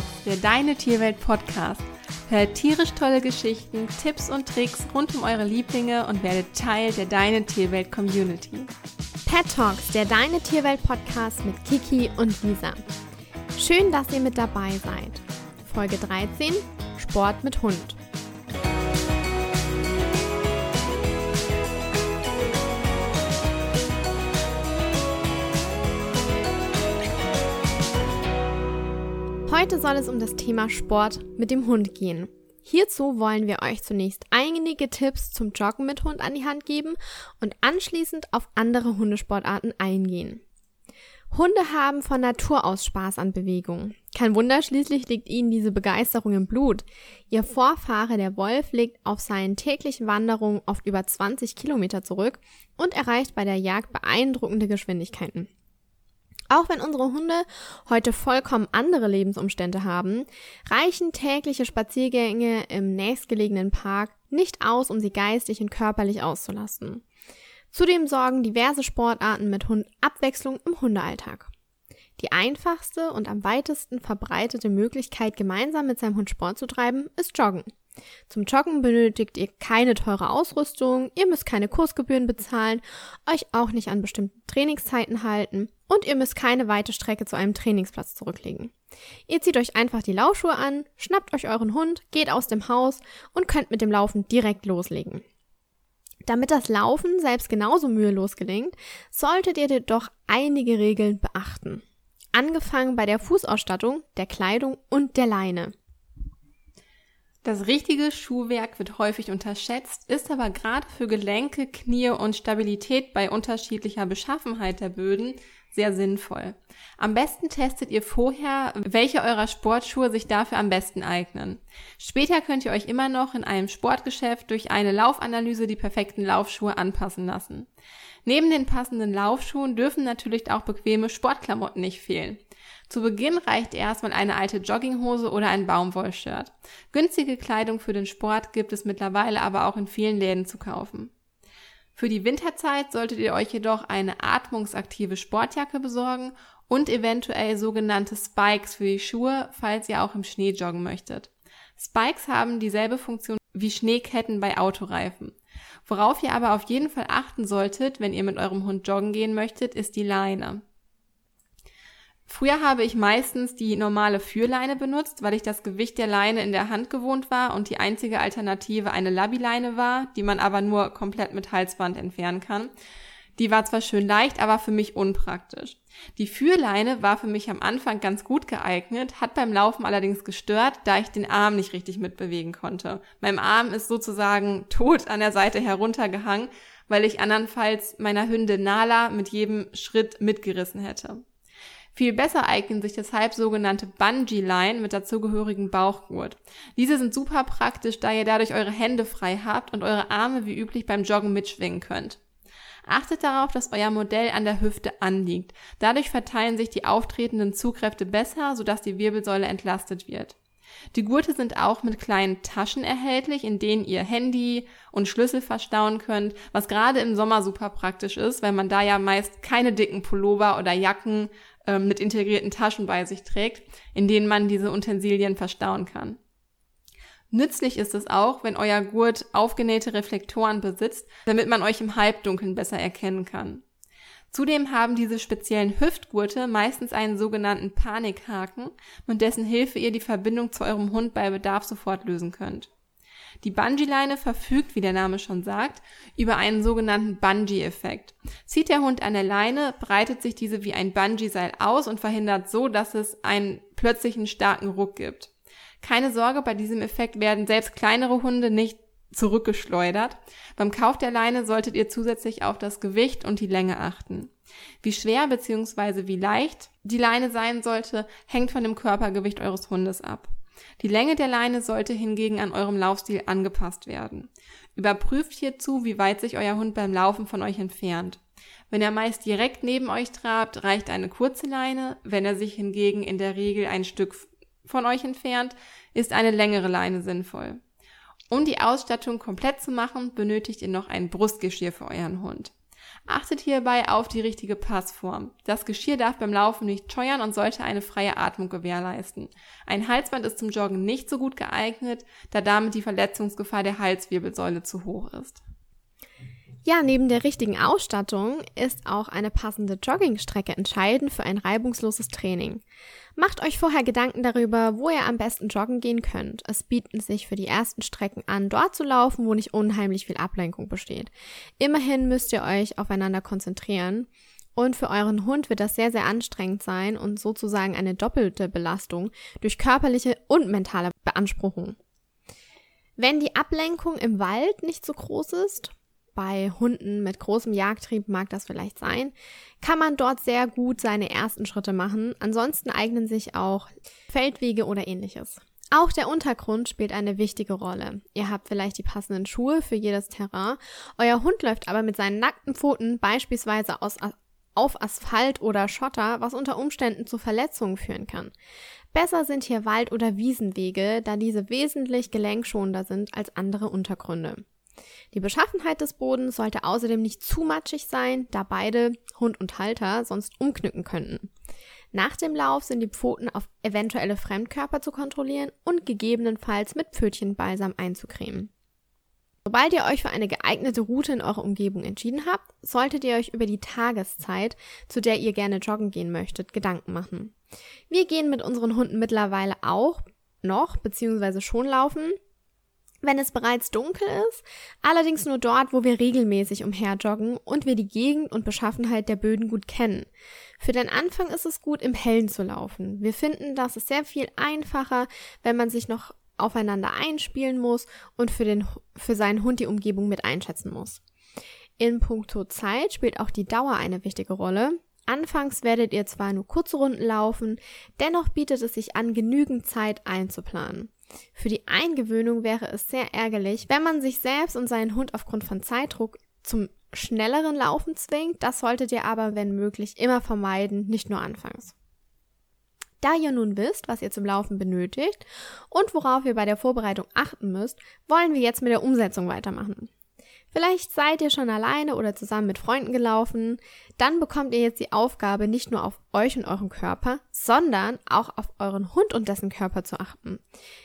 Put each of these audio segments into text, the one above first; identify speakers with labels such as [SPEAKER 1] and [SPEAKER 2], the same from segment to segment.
[SPEAKER 1] Talks, der Deine Tierwelt Podcast. Hört tierisch tolle Geschichten, Tipps und Tricks rund um eure Lieblinge und werdet Teil der Deine Tierwelt Community.
[SPEAKER 2] Pet Talks, der Deine Tierwelt Podcast mit Kiki und Lisa. Schön, dass ihr mit dabei seid. Folge 13: Sport mit Hund. Heute soll es um das Thema Sport mit dem Hund gehen. Hierzu wollen wir euch zunächst einige Tipps zum Joggen mit Hund an die Hand geben und anschließend auf andere Hundesportarten eingehen. Hunde haben von Natur aus Spaß an Bewegung. Kein Wunder, schließlich liegt ihnen diese Begeisterung im Blut. Ihr Vorfahre, der Wolf, legt auf seinen täglichen Wanderungen oft über 20 Kilometer zurück und erreicht bei der Jagd beeindruckende Geschwindigkeiten. Auch wenn unsere Hunde heute vollkommen andere Lebensumstände haben, reichen tägliche Spaziergänge im nächstgelegenen Park nicht aus, um sie geistig und körperlich auszulasten. Zudem sorgen diverse Sportarten mit Hund Abwechslung im Hundealltag. Die einfachste und am weitesten verbreitete Möglichkeit, gemeinsam mit seinem Hund Sport zu treiben, ist Joggen. Zum Joggen benötigt ihr keine teure Ausrüstung, ihr müsst keine Kursgebühren bezahlen, euch auch nicht an bestimmten Trainingszeiten halten und ihr müsst keine weite Strecke zu einem Trainingsplatz zurücklegen. Ihr zieht euch einfach die Laufschuhe an, schnappt euch euren Hund, geht aus dem Haus und könnt mit dem Laufen direkt loslegen. Damit das Laufen selbst genauso mühelos gelingt, solltet ihr jedoch einige Regeln beachten. Angefangen bei der Fußausstattung, der Kleidung und der Leine.
[SPEAKER 1] Das richtige Schuhwerk wird häufig unterschätzt, ist aber gerade für Gelenke, Knie und Stabilität bei unterschiedlicher Beschaffenheit der Böden sehr sinnvoll. Am besten testet ihr vorher, welche eurer Sportschuhe sich dafür am besten eignen. Später könnt ihr euch immer noch in einem Sportgeschäft durch eine Laufanalyse die perfekten Laufschuhe anpassen lassen. Neben den passenden Laufschuhen dürfen natürlich auch bequeme Sportklamotten nicht fehlen. Zu Beginn reicht erstmal eine alte Jogginghose oder ein Baumwollshirt. Günstige Kleidung für den Sport gibt es mittlerweile aber auch in vielen Läden zu kaufen. Für die Winterzeit solltet ihr euch jedoch eine atmungsaktive Sportjacke besorgen und eventuell sogenannte Spikes für die Schuhe, falls ihr auch im Schnee joggen möchtet. Spikes haben dieselbe Funktion wie Schneeketten bei Autoreifen. Worauf ihr aber auf jeden Fall achten solltet, wenn ihr mit eurem Hund joggen gehen möchtet, ist die Leine. Früher habe ich meistens die normale Führleine benutzt, weil ich das Gewicht der Leine in der Hand gewohnt war und die einzige Alternative eine Labby-Leine war, die man aber nur komplett mit Halsband entfernen kann. Die war zwar schön leicht, aber für mich unpraktisch. Die Führleine war für mich am Anfang ganz gut geeignet, hat beim Laufen allerdings gestört, da ich den Arm nicht richtig mitbewegen konnte. Mein Arm ist sozusagen tot an der Seite heruntergehangen, weil ich andernfalls meiner Hündin Nala mit jedem Schritt mitgerissen hätte. Viel besser eignen sich deshalb sogenannte Bungee-Line mit dazugehörigen Bauchgurt. Diese sind super praktisch, da ihr dadurch eure Hände frei habt und eure Arme wie üblich beim Joggen mitschwingen könnt. Achtet darauf, dass euer Modell an der Hüfte anliegt. Dadurch verteilen sich die auftretenden Zugkräfte besser, sodass die Wirbelsäule entlastet wird. Die Gurte sind auch mit kleinen Taschen erhältlich, in denen ihr Handy und Schlüssel verstauen könnt, was gerade im Sommer super praktisch ist, weil man da ja meist keine dicken Pullover oder Jacken ähm, mit integrierten Taschen bei sich trägt, in denen man diese Utensilien verstauen kann. Nützlich ist es auch, wenn euer Gurt aufgenähte Reflektoren besitzt, damit man euch im Halbdunkeln besser erkennen kann. Zudem haben diese speziellen Hüftgurte meistens einen sogenannten Panikhaken, mit dessen Hilfe ihr die Verbindung zu eurem Hund bei Bedarf sofort lösen könnt. Die Bungee-Leine verfügt, wie der Name schon sagt, über einen sogenannten Bungee-Effekt. Zieht der Hund an der Leine, breitet sich diese wie ein Bungee-Seil aus und verhindert so, dass es einen plötzlichen starken Ruck gibt. Keine Sorge, bei diesem Effekt werden selbst kleinere Hunde nicht zurückgeschleudert. Beim Kauf der Leine solltet ihr zusätzlich auf das Gewicht und die Länge achten. Wie schwer bzw. wie leicht die Leine sein sollte, hängt von dem Körpergewicht eures Hundes ab. Die Länge der Leine sollte hingegen an eurem Laufstil angepasst werden. Überprüft hierzu, wie weit sich euer Hund beim Laufen von euch entfernt. Wenn er meist direkt neben euch trabt, reicht eine kurze Leine. Wenn er sich hingegen in der Regel ein Stück von euch entfernt, ist eine längere Leine sinnvoll. Um die Ausstattung komplett zu machen, benötigt ihr noch ein Brustgeschirr für euren Hund. Achtet hierbei auf die richtige Passform. Das Geschirr darf beim Laufen nicht scheuern und sollte eine freie Atmung gewährleisten. Ein Halsband ist zum Joggen nicht so gut geeignet, da damit die Verletzungsgefahr der Halswirbelsäule zu hoch ist.
[SPEAKER 2] Ja, neben der richtigen Ausstattung ist auch eine passende Joggingstrecke entscheidend für ein reibungsloses Training. Macht euch vorher Gedanken darüber, wo ihr am besten joggen gehen könnt. Es bieten sich für die ersten Strecken an, dort zu laufen, wo nicht unheimlich viel Ablenkung besteht. Immerhin müsst ihr euch aufeinander konzentrieren. Und für euren Hund wird das sehr, sehr anstrengend sein und sozusagen eine doppelte Belastung durch körperliche und mentale Beanspruchung. Wenn die Ablenkung im Wald nicht so groß ist, bei Hunden mit großem Jagdtrieb mag das vielleicht sein, kann man dort sehr gut seine ersten Schritte machen. Ansonsten eignen sich auch Feldwege oder ähnliches. Auch der Untergrund spielt eine wichtige Rolle. Ihr habt vielleicht die passenden Schuhe für jedes Terrain. Euer Hund läuft aber mit seinen nackten Pfoten beispielsweise aus, auf Asphalt oder Schotter, was unter Umständen zu Verletzungen führen kann. Besser sind hier Wald- oder Wiesenwege, da diese wesentlich gelenkschonender sind als andere Untergründe. Die Beschaffenheit des Bodens sollte außerdem nicht zu matschig sein, da beide, Hund und Halter, sonst umknicken könnten. Nach dem Lauf sind die Pfoten auf eventuelle Fremdkörper zu kontrollieren und gegebenenfalls mit Pfötchenbalsam einzucremen. Sobald ihr euch für eine geeignete Route in eurer Umgebung entschieden habt, solltet ihr euch über die Tageszeit, zu der ihr gerne joggen gehen möchtet, Gedanken machen. Wir gehen mit unseren Hunden mittlerweile auch noch bzw. schon laufen, wenn es bereits dunkel ist, allerdings nur dort, wo wir regelmäßig umherjoggen und wir die Gegend und Beschaffenheit der Böden gut kennen. Für den Anfang ist es gut, im Hellen zu laufen. Wir finden, das ist sehr viel einfacher, wenn man sich noch aufeinander einspielen muss und für, den, für seinen Hund die Umgebung mit einschätzen muss. In puncto Zeit spielt auch die Dauer eine wichtige Rolle. Anfangs werdet ihr zwar nur kurze Runden laufen, dennoch bietet es sich an, genügend Zeit einzuplanen. Für die Eingewöhnung wäre es sehr ärgerlich, wenn man sich selbst und seinen Hund aufgrund von Zeitdruck zum schnelleren Laufen zwingt. Das solltet ihr aber, wenn möglich, immer vermeiden, nicht nur anfangs. Da ihr nun wisst, was ihr zum Laufen benötigt und worauf ihr bei der Vorbereitung achten müsst, wollen wir jetzt mit der Umsetzung weitermachen. Vielleicht seid ihr schon alleine oder zusammen mit Freunden gelaufen. Dann bekommt ihr jetzt die Aufgabe, nicht nur auf euch und euren Körper, sondern auch auf euren Hund und dessen Körper zu achten.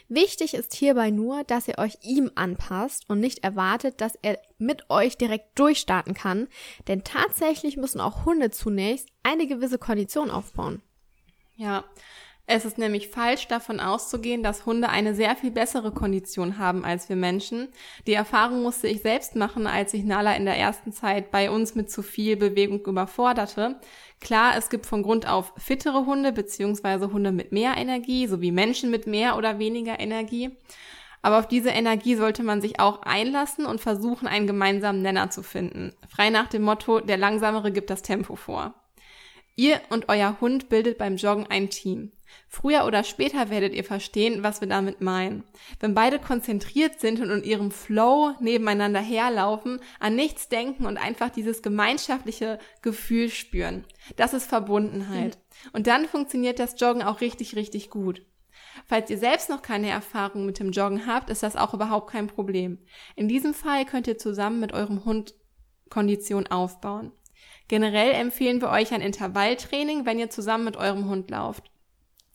[SPEAKER 2] Wichtig ist hierbei nur, dass ihr euch ihm anpasst und nicht erwartet, dass er mit euch direkt durchstarten kann, denn tatsächlich müssen auch Hunde zunächst eine gewisse Kondition aufbauen.
[SPEAKER 1] Ja, es ist nämlich falsch davon auszugehen, dass Hunde eine sehr viel bessere Kondition haben als wir Menschen. Die Erfahrung musste ich selbst machen, als ich Nala in der ersten Zeit bei uns mit zu viel Bewegung überforderte. Klar, es gibt von Grund auf fittere Hunde beziehungsweise Hunde mit mehr Energie, sowie Menschen mit mehr oder weniger Energie. Aber auf diese Energie sollte man sich auch einlassen und versuchen, einen gemeinsamen Nenner zu finden. Frei nach dem Motto, der Langsamere gibt das Tempo vor. Ihr und euer Hund bildet beim Joggen ein Team. Früher oder später werdet ihr verstehen, was wir damit meinen. Wenn beide konzentriert sind und in ihrem Flow nebeneinander herlaufen, an nichts denken und einfach dieses gemeinschaftliche Gefühl spüren. Das ist Verbundenheit. Mhm. Und dann funktioniert das Joggen auch richtig, richtig gut. Falls ihr selbst noch keine Erfahrung mit dem Joggen habt, ist das auch überhaupt kein Problem. In diesem Fall könnt ihr zusammen mit eurem Hund Kondition aufbauen. Generell empfehlen wir euch ein Intervalltraining, wenn ihr zusammen mit eurem Hund lauft.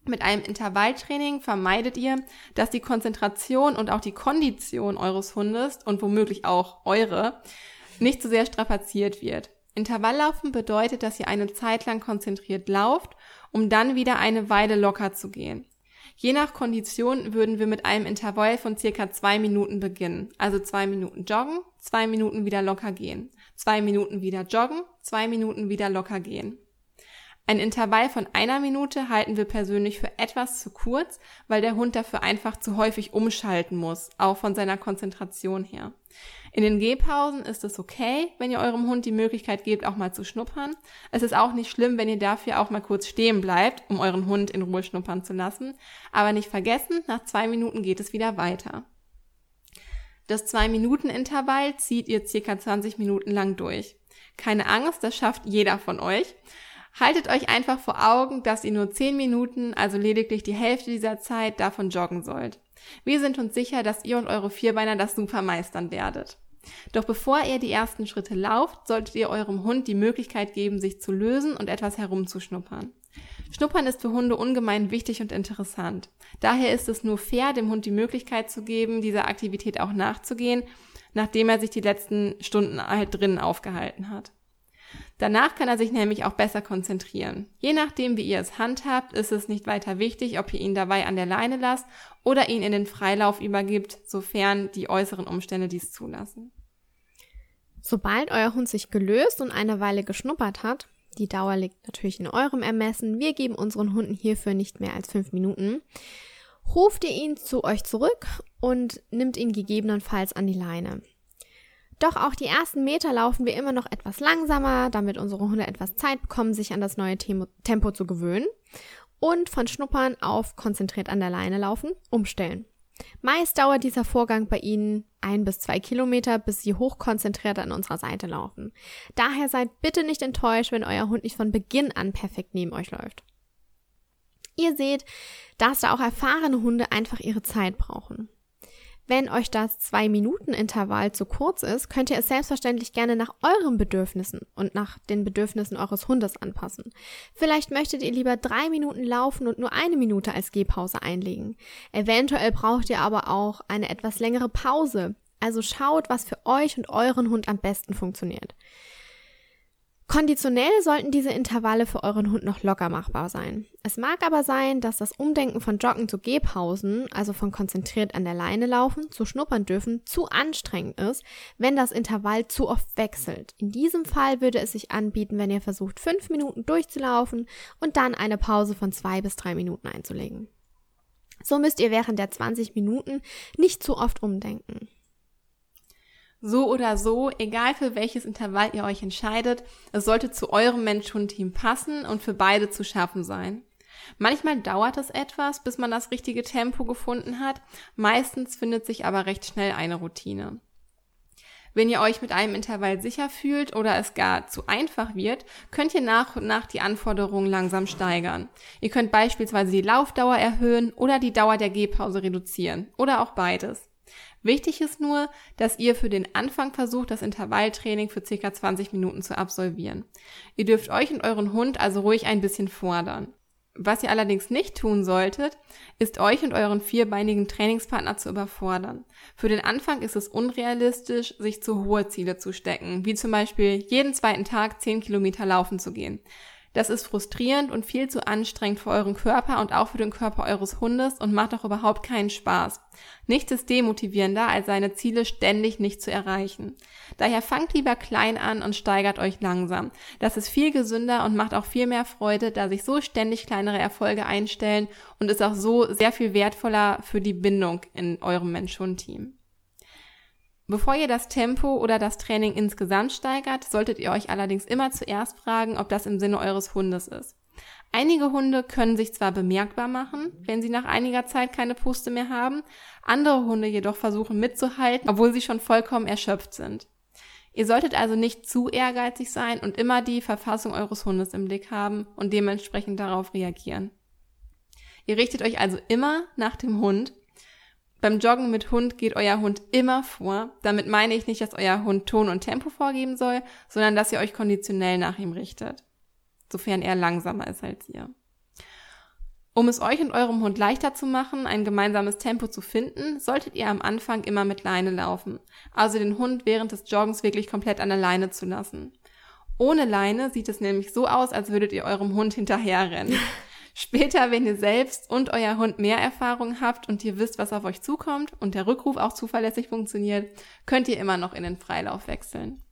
[SPEAKER 1] Mit einem Intervalltraining vermeidet ihr, dass die Konzentration und auch die Kondition eures Hundes und womöglich auch eure nicht zu so sehr strapaziert wird. Intervalllaufen bedeutet, dass ihr eine Zeit lang konzentriert lauft, um dann wieder eine Weile locker zu gehen. Je nach Kondition würden wir mit einem Intervall von circa zwei Minuten beginnen. Also zwei Minuten joggen, zwei Minuten wieder locker gehen, zwei Minuten wieder joggen, zwei Minuten wieder locker gehen. Ein Intervall von einer Minute halten wir persönlich für etwas zu kurz, weil der Hund dafür einfach zu häufig umschalten muss, auch von seiner Konzentration her. In den Gehpausen ist es okay, wenn ihr eurem Hund die Möglichkeit gebt, auch mal zu schnuppern. Es ist auch nicht schlimm, wenn ihr dafür auch mal kurz stehen bleibt, um euren Hund in Ruhe schnuppern zu lassen. Aber nicht vergessen, nach zwei Minuten geht es wieder weiter. Das Zwei-Minuten-Intervall zieht ihr circa 20 Minuten lang durch. Keine Angst, das schafft jeder von euch. Haltet euch einfach vor Augen, dass ihr nur 10 Minuten, also lediglich die Hälfte dieser Zeit, davon joggen sollt. Wir sind uns sicher, dass ihr und eure Vierbeiner das super meistern werdet. Doch bevor ihr die ersten Schritte lauft, solltet ihr eurem Hund die Möglichkeit geben, sich zu lösen und etwas herumzuschnuppern. Schnuppern ist für Hunde ungemein wichtig und interessant. Daher ist es nur fair, dem Hund die Möglichkeit zu geben, dieser Aktivität auch nachzugehen, nachdem er sich die letzten Stunden halt drinnen aufgehalten hat. Danach kann er sich nämlich auch besser konzentrieren. Je nachdem, wie ihr es handhabt, ist es nicht weiter wichtig, ob ihr ihn dabei an der Leine lasst oder ihn in den Freilauf übergibt, sofern die äußeren Umstände dies zulassen.
[SPEAKER 2] Sobald euer Hund sich gelöst und eine Weile geschnuppert hat, die Dauer liegt natürlich in eurem Ermessen, wir geben unseren Hunden hierfür nicht mehr als fünf Minuten, ruft ihr ihn zu euch zurück und nimmt ihn gegebenenfalls an die Leine. Doch auch die ersten Meter laufen wir immer noch etwas langsamer, damit unsere Hunde etwas Zeit bekommen, sich an das neue Tempo zu gewöhnen und von Schnuppern auf konzentriert an der Leine laufen umstellen. Meist dauert dieser Vorgang bei Ihnen ein bis zwei Kilometer, bis Sie hochkonzentriert an unserer Seite laufen. Daher seid bitte nicht enttäuscht, wenn euer Hund nicht von Beginn an perfekt neben euch läuft. Ihr seht, dass da auch erfahrene Hunde einfach ihre Zeit brauchen. Wenn euch das zwei Minuten Intervall zu kurz ist, könnt ihr es selbstverständlich gerne nach euren Bedürfnissen und nach den Bedürfnissen eures Hundes anpassen. Vielleicht möchtet ihr lieber drei Minuten laufen und nur eine Minute als Gehpause einlegen. Eventuell braucht ihr aber auch eine etwas längere Pause. Also schaut, was für euch und euren Hund am besten funktioniert. Konditionell sollten diese Intervalle für euren Hund noch locker machbar sein. Es mag aber sein, dass das Umdenken von Joggen zu Gehpausen, also von konzentriert an der Leine laufen, zu schnuppern dürfen, zu anstrengend ist, wenn das Intervall zu oft wechselt. In diesem Fall würde es sich anbieten, wenn ihr versucht, fünf Minuten durchzulaufen und dann eine Pause von zwei bis drei Minuten einzulegen. So müsst ihr während der 20 Minuten nicht zu oft umdenken.
[SPEAKER 1] So oder so, egal für welches Intervall ihr euch entscheidet, es sollte zu eurem Mensch-Hund-Team passen und für beide zu schaffen sein. Manchmal dauert es etwas, bis man das richtige Tempo gefunden hat, meistens findet sich aber recht schnell eine Routine. Wenn ihr euch mit einem Intervall sicher fühlt oder es gar zu einfach wird, könnt ihr nach und nach die Anforderungen langsam steigern. Ihr könnt beispielsweise die Laufdauer erhöhen oder die Dauer der Gehpause reduzieren oder auch beides. Wichtig ist nur, dass ihr für den Anfang versucht, das Intervalltraining für circa 20 Minuten zu absolvieren. Ihr dürft euch und euren Hund also ruhig ein bisschen fordern. Was ihr allerdings nicht tun solltet, ist euch und euren vierbeinigen Trainingspartner zu überfordern. Für den Anfang ist es unrealistisch, sich zu hohe Ziele zu stecken, wie zum Beispiel jeden zweiten Tag 10 Kilometer laufen zu gehen. Das ist frustrierend und viel zu anstrengend für euren Körper und auch für den Körper eures Hundes und macht auch überhaupt keinen Spaß. Nichts ist demotivierender, als seine Ziele ständig nicht zu erreichen. Daher fangt lieber klein an und steigert euch langsam. Das ist viel gesünder und macht auch viel mehr Freude, da sich so ständig kleinere Erfolge einstellen und ist auch so sehr viel wertvoller für die Bindung in eurem Mensch-Hund-Team. Bevor ihr das Tempo oder das Training insgesamt steigert, solltet ihr euch allerdings immer zuerst fragen, ob das im Sinne eures Hundes ist. Einige Hunde können sich zwar bemerkbar machen, wenn sie nach einiger Zeit keine Puste mehr haben, andere Hunde jedoch versuchen mitzuhalten, obwohl sie schon vollkommen erschöpft sind. Ihr solltet also nicht zu ehrgeizig sein und immer die Verfassung eures Hundes im Blick haben und dementsprechend darauf reagieren. Ihr richtet euch also immer nach dem Hund beim Joggen mit Hund geht euer Hund immer vor. Damit meine ich nicht, dass euer Hund Ton und Tempo vorgeben soll, sondern dass ihr euch konditionell nach ihm richtet. Sofern er langsamer ist als ihr. Um es euch und eurem Hund leichter zu machen, ein gemeinsames Tempo zu finden, solltet ihr am Anfang immer mit Leine laufen. Also den Hund während des Joggens wirklich komplett an der Leine zu lassen. Ohne Leine sieht es nämlich so aus, als würdet ihr eurem Hund hinterherrennen. Später, wenn ihr selbst und euer Hund mehr Erfahrung habt und ihr wisst, was auf euch zukommt und der Rückruf auch zuverlässig funktioniert, könnt ihr immer noch in den Freilauf wechseln.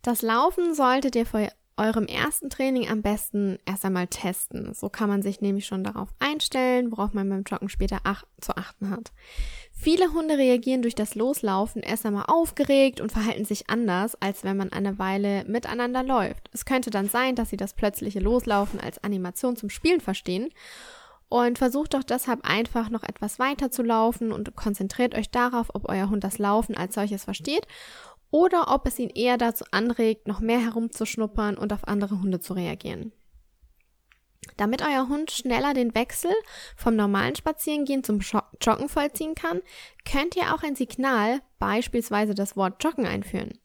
[SPEAKER 2] Das Laufen solltet ihr vor eurem ersten Training am besten erst einmal testen. So kann man sich nämlich schon darauf einstellen, worauf man beim Joggen später ach zu achten hat. Viele Hunde reagieren durch das Loslaufen erst einmal aufgeregt und verhalten sich anders, als wenn man eine Weile miteinander läuft. Es könnte dann sein, dass sie das plötzliche Loslaufen als Animation zum Spielen verstehen und versucht doch deshalb einfach noch etwas weiter zu laufen und konzentriert euch darauf, ob euer Hund das Laufen als solches versteht oder ob es ihn eher dazu anregt, noch mehr herumzuschnuppern und auf andere Hunde zu reagieren. Damit euer Hund schneller den Wechsel vom normalen Spazierengehen zum Joggen vollziehen kann, könnt ihr auch ein Signal, beispielsweise das Wort Joggen einführen.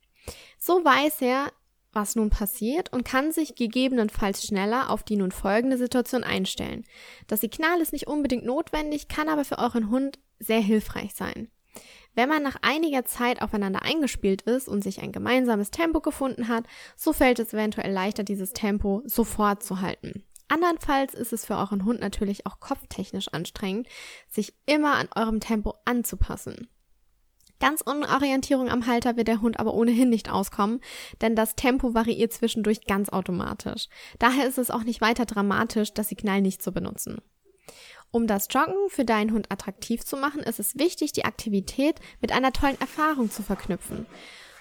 [SPEAKER 2] So weiß er, was nun passiert und kann sich gegebenenfalls schneller auf die nun folgende Situation einstellen. Das Signal ist nicht unbedingt notwendig, kann aber für euren Hund sehr hilfreich sein. Wenn man nach einiger Zeit aufeinander eingespielt ist und sich ein gemeinsames Tempo gefunden hat, so fällt es eventuell leichter, dieses Tempo sofort zu halten. Andernfalls ist es für euren Hund natürlich auch kopftechnisch anstrengend, sich immer an eurem Tempo anzupassen. Ganz ohne Orientierung am Halter wird der Hund aber ohnehin nicht auskommen, denn das Tempo variiert zwischendurch ganz automatisch. Daher ist es auch nicht weiter dramatisch, das Signal nicht zu benutzen. Um das Joggen für deinen Hund attraktiv zu machen, ist es wichtig, die Aktivität mit einer tollen Erfahrung zu verknüpfen.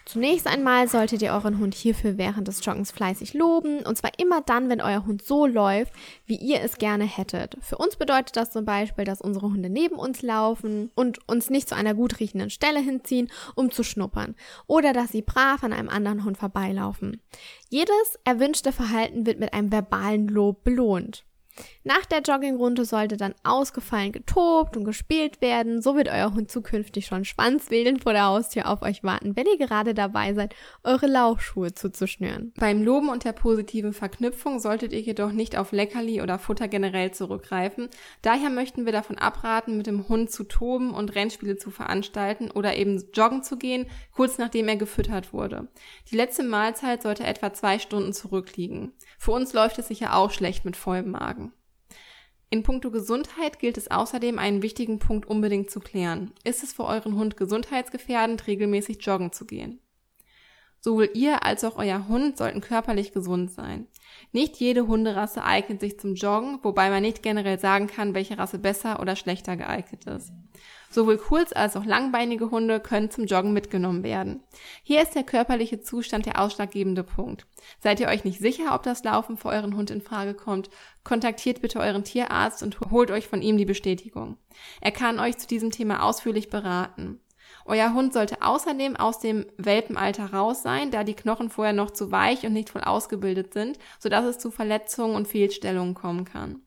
[SPEAKER 2] Zunächst einmal solltet ihr euren Hund hierfür während des Joggens fleißig loben, und zwar immer dann, wenn euer Hund so läuft, wie ihr es gerne hättet. Für uns bedeutet das zum Beispiel, dass unsere Hunde neben uns laufen und uns nicht zu einer gut riechenden Stelle hinziehen, um zu schnuppern, oder dass sie brav an einem anderen Hund vorbeilaufen. Jedes erwünschte Verhalten wird mit einem verbalen Lob belohnt. Nach der Joggingrunde sollte dann ausgefallen getobt und gespielt werden. So wird euer Hund zukünftig schon schwanzwedelnd vor der Haustür auf euch warten, wenn ihr gerade dabei seid, eure Laufschuhe zuzuschnüren.
[SPEAKER 1] Beim Loben und der positiven Verknüpfung solltet ihr jedoch nicht auf Leckerli oder Futter generell zurückgreifen. Daher möchten wir davon abraten, mit dem Hund zu toben und Rennspiele zu veranstalten oder eben joggen zu gehen, kurz nachdem er gefüttert wurde. Die letzte Mahlzeit sollte etwa zwei Stunden zurückliegen. Für uns läuft es sicher auch schlecht mit vollem Magen. In puncto Gesundheit gilt es außerdem, einen wichtigen Punkt unbedingt zu klären. Ist es für euren Hund gesundheitsgefährdend, regelmäßig joggen zu gehen? Sowohl ihr als auch euer Hund sollten körperlich gesund sein. Nicht jede Hunderasse eignet sich zum Joggen, wobei man nicht generell sagen kann, welche Rasse besser oder schlechter geeignet ist. Sowohl kurz- als auch langbeinige Hunde können zum Joggen mitgenommen werden. Hier ist der körperliche Zustand der ausschlaggebende Punkt. Seid ihr euch nicht sicher, ob das Laufen für euren Hund in Frage kommt, kontaktiert bitte euren Tierarzt und holt euch von ihm die Bestätigung. Er kann euch zu diesem Thema ausführlich beraten. Euer Hund sollte außerdem aus dem Welpenalter raus sein, da die Knochen vorher noch zu weich und nicht voll ausgebildet sind, sodass es zu Verletzungen und Fehlstellungen kommen kann.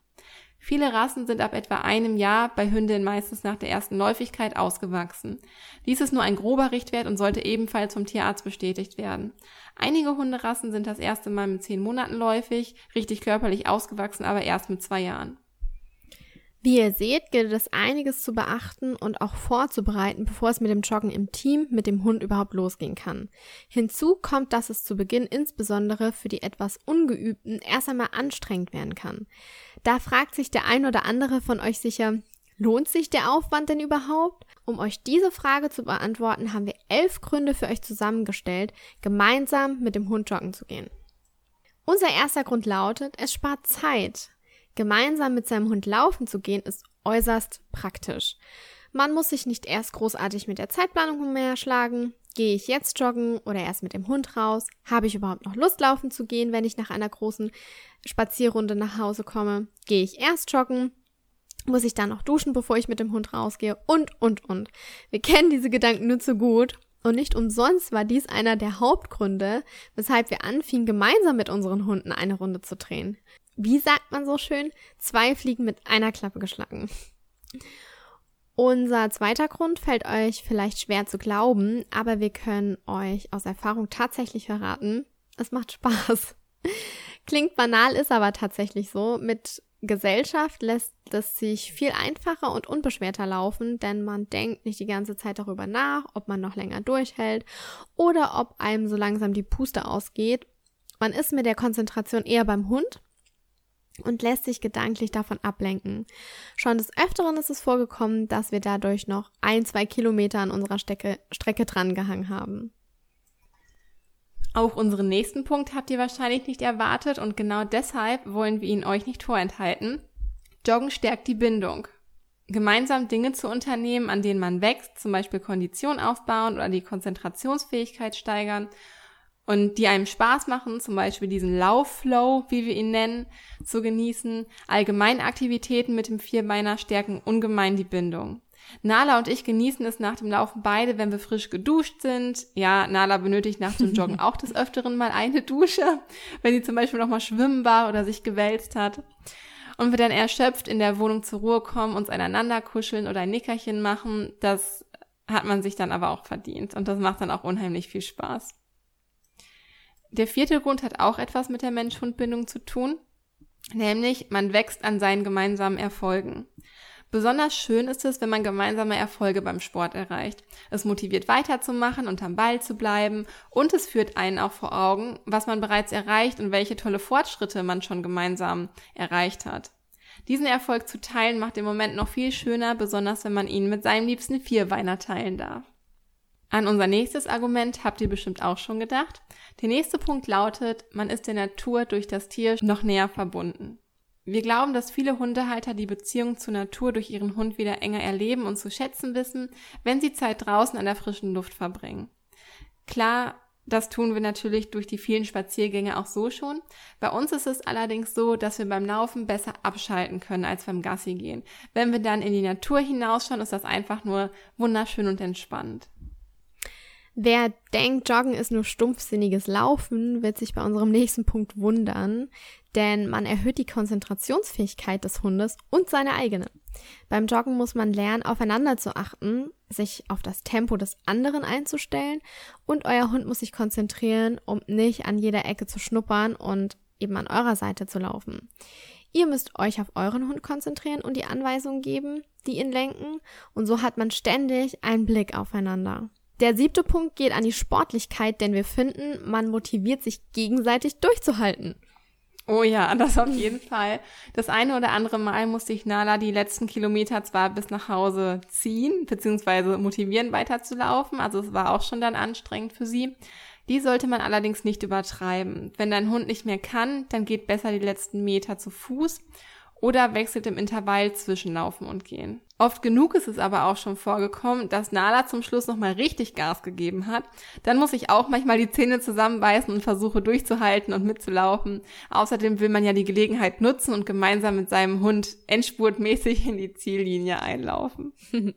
[SPEAKER 1] Viele Rassen sind ab etwa einem Jahr, bei Hündinnen meistens nach der ersten Läufigkeit, ausgewachsen. Dies ist nur ein grober Richtwert und sollte ebenfalls vom Tierarzt bestätigt werden. Einige Hunderassen sind das erste Mal mit zehn Monaten läufig, richtig körperlich ausgewachsen, aber erst mit zwei Jahren.
[SPEAKER 2] Wie ihr seht, gilt es einiges zu beachten und auch vorzubereiten, bevor es mit dem Joggen im Team mit dem Hund überhaupt losgehen kann. Hinzu kommt, dass es zu Beginn insbesondere für die etwas Ungeübten erst einmal anstrengend werden kann. Da fragt sich der ein oder andere von euch sicher, lohnt sich der Aufwand denn überhaupt? Um euch diese Frage zu beantworten, haben wir elf Gründe für euch zusammengestellt, gemeinsam mit dem Hund joggen zu gehen. Unser erster Grund lautet, es spart Zeit. Gemeinsam mit seinem Hund laufen zu gehen ist äußerst praktisch. Man muss sich nicht erst großartig mit der Zeitplanung umherschlagen. Gehe ich jetzt joggen oder erst mit dem Hund raus? Habe ich überhaupt noch Lust laufen zu gehen, wenn ich nach einer großen Spazierrunde nach Hause komme? Gehe ich erst joggen? Muss ich dann noch duschen, bevor ich mit dem Hund rausgehe? Und, und, und. Wir kennen diese Gedanken nur zu gut. Und nicht umsonst war dies einer der Hauptgründe, weshalb wir anfingen, gemeinsam mit unseren Hunden eine Runde zu drehen wie sagt man so schön, zwei Fliegen mit einer Klappe geschlagen. Unser zweiter Grund fällt euch vielleicht schwer zu glauben, aber wir können euch aus Erfahrung tatsächlich verraten, es macht Spaß. Klingt banal, ist aber tatsächlich so. Mit Gesellschaft lässt es sich viel einfacher und unbeschwerter laufen, denn man denkt nicht die ganze Zeit darüber nach, ob man noch länger durchhält oder ob einem so langsam die Puste ausgeht. Man ist mit der Konzentration eher beim Hund und lässt sich gedanklich davon ablenken. Schon des Öfteren ist es vorgekommen, dass wir dadurch noch ein, zwei Kilometer an unserer Strecke, Strecke drangehangen haben.
[SPEAKER 1] Auch unseren nächsten Punkt habt ihr wahrscheinlich nicht erwartet und genau deshalb wollen wir ihn euch nicht vorenthalten. Joggen stärkt die Bindung. Gemeinsam Dinge zu unternehmen, an denen man wächst, zum Beispiel Kondition aufbauen oder die Konzentrationsfähigkeit steigern und die einem Spaß machen, zum Beispiel diesen Laufflow, wie wir ihn nennen, zu genießen. Allgemeine Aktivitäten mit dem Vierbeiner stärken ungemein die Bindung. Nala und ich genießen es nach dem Laufen beide, wenn wir frisch geduscht sind. Ja, Nala benötigt nach dem Joggen auch des Öfteren mal eine Dusche, wenn sie zum Beispiel nochmal schwimmen war oder sich gewälzt hat. Und wir dann erschöpft in der Wohnung zur Ruhe kommen, uns einander kuscheln oder ein Nickerchen machen, das hat man sich dann aber auch verdient. Und das macht dann auch unheimlich viel Spaß. Der vierte Grund hat auch etwas mit der Mensch-Hund-Bindung zu tun, nämlich man wächst an seinen gemeinsamen Erfolgen. Besonders schön ist es, wenn man gemeinsame Erfolge beim Sport erreicht. Es motiviert weiterzumachen und am Ball zu bleiben und es führt einen auch vor Augen, was man bereits erreicht und welche tolle Fortschritte man schon gemeinsam erreicht hat. Diesen Erfolg zu teilen macht den Moment noch viel schöner, besonders wenn man ihn mit seinem liebsten Vierbeiner teilen darf. An unser nächstes Argument habt ihr bestimmt auch schon gedacht. Der nächste Punkt lautet, man ist der Natur durch das Tier noch näher verbunden. Wir glauben, dass viele Hundehalter die Beziehung zur Natur durch ihren Hund wieder enger erleben und zu schätzen wissen, wenn sie Zeit draußen an der frischen Luft verbringen. Klar, das tun wir natürlich durch die vielen Spaziergänge auch so schon. Bei uns ist es allerdings so, dass wir beim Laufen besser abschalten können als beim Gassi gehen. Wenn wir dann in die Natur hinausschauen, ist das einfach nur wunderschön und entspannt.
[SPEAKER 2] Wer denkt, Joggen ist nur stumpfsinniges Laufen, wird sich bei unserem nächsten Punkt wundern, denn man erhöht die Konzentrationsfähigkeit des Hundes und seine eigene. Beim Joggen muss man lernen, aufeinander zu achten, sich auf das Tempo des anderen einzustellen und euer Hund muss sich konzentrieren, um nicht an jeder Ecke zu schnuppern und eben an eurer Seite zu laufen. Ihr müsst euch auf euren Hund konzentrieren und die Anweisungen geben, die ihn lenken und so hat man ständig einen Blick aufeinander. Der siebte Punkt geht an die Sportlichkeit, denn wir finden, man motiviert sich gegenseitig durchzuhalten.
[SPEAKER 1] Oh ja, das auf jeden Fall. Das eine oder andere Mal musste ich Nala die letzten Kilometer zwar bis nach Hause ziehen, beziehungsweise motivieren weiterzulaufen. Also es war auch schon dann anstrengend für sie. Die sollte man allerdings nicht übertreiben. Wenn dein Hund nicht mehr kann, dann geht besser die letzten Meter zu Fuß oder wechselt im Intervall zwischen Laufen und Gehen. Oft genug ist es aber auch schon vorgekommen, dass Nala zum Schluss nochmal richtig Gas gegeben hat. Dann muss ich auch manchmal die Zähne zusammenbeißen und versuche durchzuhalten und mitzulaufen. Außerdem will man ja die Gelegenheit nutzen und gemeinsam mit seinem Hund endspurtmäßig in die Ziellinie einlaufen.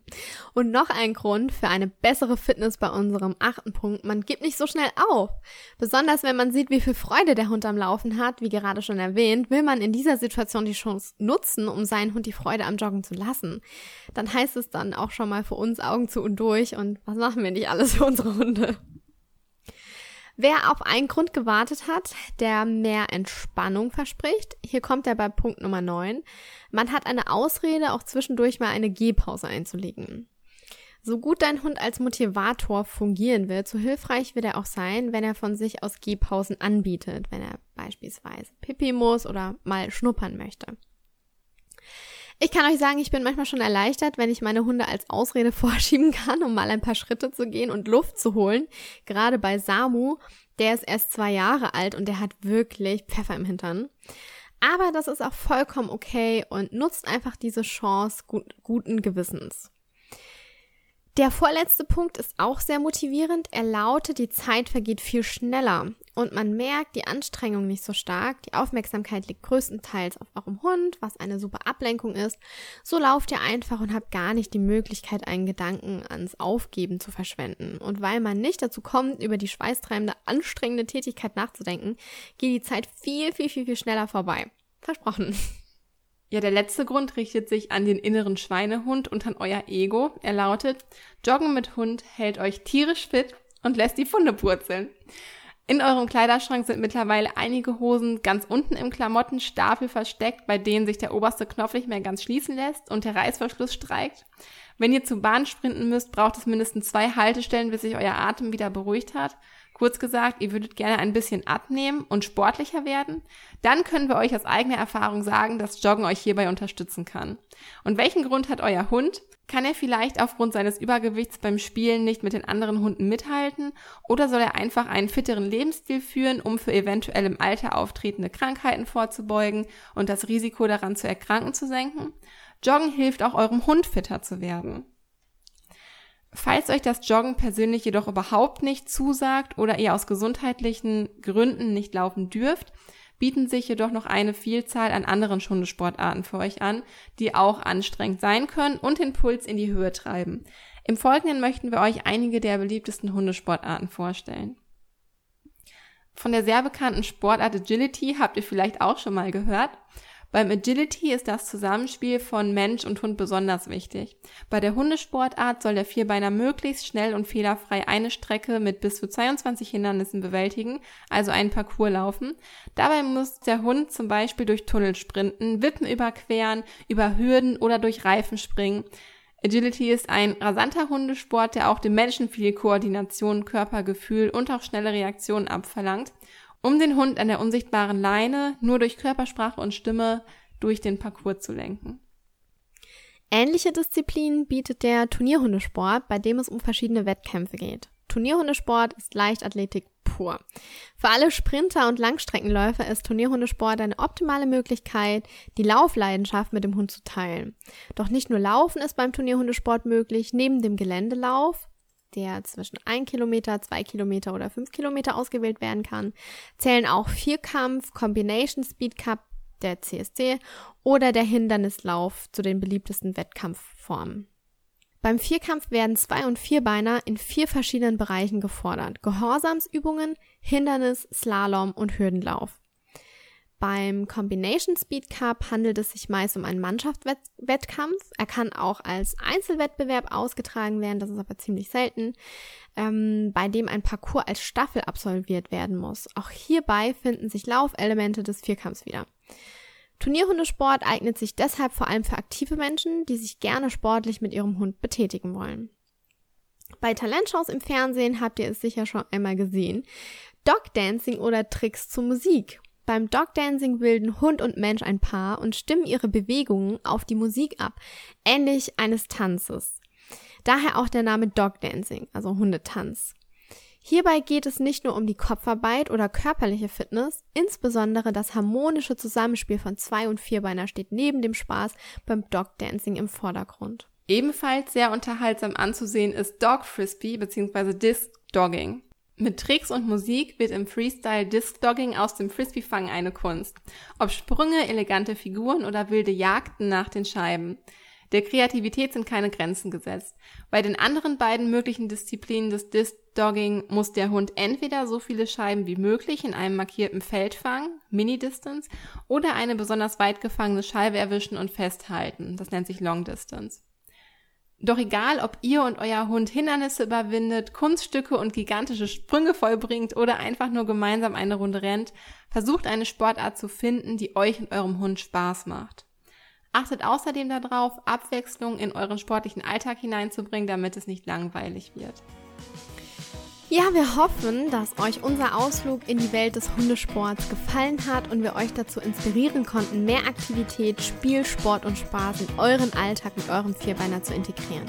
[SPEAKER 2] und noch ein Grund für eine bessere Fitness bei unserem achten Punkt. Man gibt nicht so schnell auf. Besonders wenn man sieht, wie viel Freude der Hund am Laufen hat, wie gerade schon erwähnt, will man in dieser Situation die Chance nutzen, um seinen Hund die Freude am Joggen zu lassen dann heißt es dann auch schon mal für uns Augen zu und durch und was machen wir nicht alles für unsere Hunde. Wer auf einen Grund gewartet hat, der mehr Entspannung verspricht, hier kommt er bei Punkt Nummer 9. Man hat eine Ausrede, auch zwischendurch mal eine Gehpause einzulegen. So gut dein Hund als Motivator fungieren wird, so hilfreich wird er auch sein, wenn er von sich aus Gehpausen anbietet, wenn er beispielsweise Pipi muss oder mal schnuppern möchte. Ich kann euch sagen, ich bin manchmal schon erleichtert, wenn ich meine Hunde als Ausrede vorschieben kann, um mal ein paar Schritte zu gehen und Luft zu holen. Gerade bei Samu, der ist erst zwei Jahre alt und der hat wirklich Pfeffer im Hintern. Aber das ist auch vollkommen okay und nutzt einfach diese Chance gut, guten Gewissens. Der vorletzte Punkt ist auch sehr motivierend. Er lautet, die Zeit vergeht viel schneller und man merkt die Anstrengung nicht so stark. Die Aufmerksamkeit liegt größtenteils auf eurem Hund, was eine super Ablenkung ist. So lauft ihr einfach und habt gar nicht die Möglichkeit, einen Gedanken ans Aufgeben zu verschwenden. Und weil man nicht dazu kommt, über die schweißtreibende, anstrengende Tätigkeit nachzudenken, geht die Zeit viel, viel, viel, viel schneller vorbei. Versprochen.
[SPEAKER 1] Ja, der letzte Grund richtet sich an den inneren Schweinehund und an euer Ego. Er lautet, Joggen mit Hund hält euch tierisch fit und lässt die Funde purzeln. In eurem Kleiderschrank sind mittlerweile einige Hosen ganz unten im Klamottenstapel versteckt, bei denen sich der oberste Knopf nicht mehr ganz schließen lässt und der Reißverschluss streikt. Wenn ihr zur Bahn sprinten müsst, braucht es mindestens zwei Haltestellen, bis sich euer Atem wieder beruhigt hat. Kurz gesagt, ihr würdet gerne ein bisschen abnehmen und sportlicher werden, dann können wir euch aus eigener Erfahrung sagen, dass Joggen euch hierbei unterstützen kann. Und welchen Grund hat euer Hund? Kann er vielleicht aufgrund seines Übergewichts beim Spielen nicht mit den anderen Hunden mithalten? Oder soll er einfach einen fitteren Lebensstil führen, um für eventuell im Alter auftretende Krankheiten vorzubeugen und das Risiko daran zu erkranken zu senken? Joggen hilft auch eurem Hund fitter zu werden. Falls euch das Joggen persönlich jedoch überhaupt nicht zusagt oder ihr aus gesundheitlichen Gründen nicht laufen dürft, bieten sich jedoch noch eine Vielzahl an anderen Hundesportarten für euch an, die auch anstrengend sein können und den Puls in die Höhe treiben. Im Folgenden möchten wir euch einige der beliebtesten Hundesportarten vorstellen. Von der sehr bekannten Sportart Agility habt ihr vielleicht auch schon mal gehört. Beim Agility ist das Zusammenspiel von Mensch und Hund besonders wichtig. Bei der Hundesportart soll der Vierbeiner möglichst schnell und fehlerfrei eine Strecke mit bis zu 22 Hindernissen bewältigen, also einen Parcours laufen. Dabei muss der Hund zum Beispiel durch Tunnel sprinten, Wippen überqueren, über Hürden oder durch Reifen springen. Agility ist ein rasanter Hundesport, der auch dem Menschen viel Koordination, Körpergefühl und auch schnelle Reaktionen abverlangt um den Hund an der unsichtbaren Leine nur durch Körpersprache und Stimme durch den Parcours zu lenken.
[SPEAKER 2] Ähnliche Disziplinen bietet der Turnierhundesport, bei dem es um verschiedene Wettkämpfe geht. Turnierhundesport ist Leichtathletik pur. Für alle Sprinter und Langstreckenläufer ist Turnierhundesport eine optimale Möglichkeit, die Laufleidenschaft mit dem Hund zu teilen. Doch nicht nur Laufen ist beim Turnierhundesport möglich, neben dem Geländelauf der zwischen 1 Kilometer, 2 Kilometer oder 5 Kilometer ausgewählt werden kann, zählen auch Vierkampf, Combination Speed Cup, der CSC oder der Hindernislauf zu den beliebtesten Wettkampfformen. Beim Vierkampf werden Zwei- und Vierbeiner in vier verschiedenen Bereichen gefordert. Gehorsamsübungen, Hindernis, Slalom und Hürdenlauf. Beim Combination Speed Cup handelt es sich meist um einen Mannschaftswettkampf. Er kann auch als Einzelwettbewerb ausgetragen werden, das ist aber ziemlich selten, ähm, bei dem ein Parcours als Staffel absolviert werden muss. Auch hierbei finden sich Laufelemente des Vierkampfs wieder. Turnierhundesport eignet sich deshalb vor allem für aktive Menschen, die sich gerne sportlich mit ihrem Hund betätigen wollen. Bei Talentshows im Fernsehen habt ihr es sicher schon einmal gesehen. Dogdancing oder Tricks zur Musik beim Dogdancing bilden Hund und Mensch ein Paar und stimmen ihre Bewegungen auf die Musik ab, ähnlich eines Tanzes. Daher auch der Name Dogdancing, also Hundetanz. Hierbei geht es nicht nur um die Kopfarbeit oder körperliche Fitness, insbesondere das harmonische Zusammenspiel von Zwei- und Vierbeiner steht neben dem Spaß beim Dogdancing im Vordergrund.
[SPEAKER 1] Ebenfalls sehr unterhaltsam anzusehen ist Dog Frisbee bzw. Disc Dogging. Mit Tricks und Musik wird im Freestyle Disc Dogging aus dem Frisbee-Fang eine Kunst. Ob Sprünge, elegante Figuren oder wilde Jagden nach den Scheiben. Der Kreativität sind keine Grenzen gesetzt. Bei den anderen beiden möglichen Disziplinen des Disc Dogging muss der Hund entweder so viele Scheiben wie möglich in einem markierten Feld fangen, Mini-Distance, oder eine besonders weit gefangene Scheibe erwischen und festhalten. Das nennt sich Long Distance. Doch egal, ob ihr und euer Hund Hindernisse überwindet, Kunststücke und gigantische Sprünge vollbringt oder einfach nur gemeinsam eine Runde rennt, versucht eine Sportart zu finden, die euch und eurem Hund Spaß macht. Achtet außerdem darauf, Abwechslung in euren sportlichen Alltag hineinzubringen, damit es nicht langweilig wird.
[SPEAKER 2] Ja, wir hoffen, dass euch unser Ausflug in die Welt des Hundesports gefallen hat und wir euch dazu inspirieren konnten, mehr Aktivität, Spiel, Sport und Spaß in euren Alltag mit eurem Vierbeiner zu integrieren.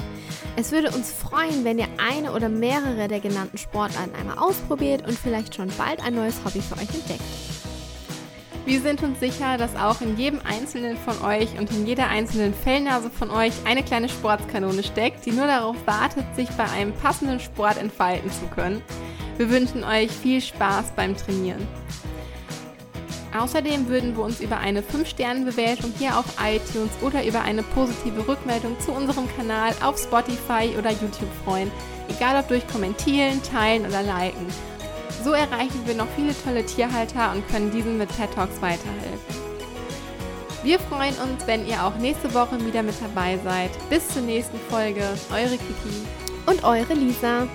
[SPEAKER 2] Es würde uns freuen, wenn ihr eine oder mehrere der genannten Sportarten einmal ausprobiert und vielleicht schon bald ein neues Hobby für euch entdeckt.
[SPEAKER 1] Wir sind uns sicher, dass auch in jedem einzelnen von euch und in jeder einzelnen Fellnase von euch eine kleine Sportskanone steckt, die nur darauf wartet, sich bei einem passenden Sport entfalten zu können. Wir wünschen euch viel Spaß beim Trainieren. Außerdem würden wir uns über eine 5-Sterne-Bewertung hier auf iTunes oder über eine positive Rückmeldung zu unserem Kanal auf Spotify oder YouTube freuen, egal ob durch Kommentieren, Teilen oder Liken. So erreichen wir noch viele tolle Tierhalter und können diesen mit Pet Talks weiterhelfen. Wir freuen uns, wenn ihr auch nächste Woche wieder mit dabei seid. Bis zur nächsten Folge. Eure Kiki
[SPEAKER 2] und eure Lisa.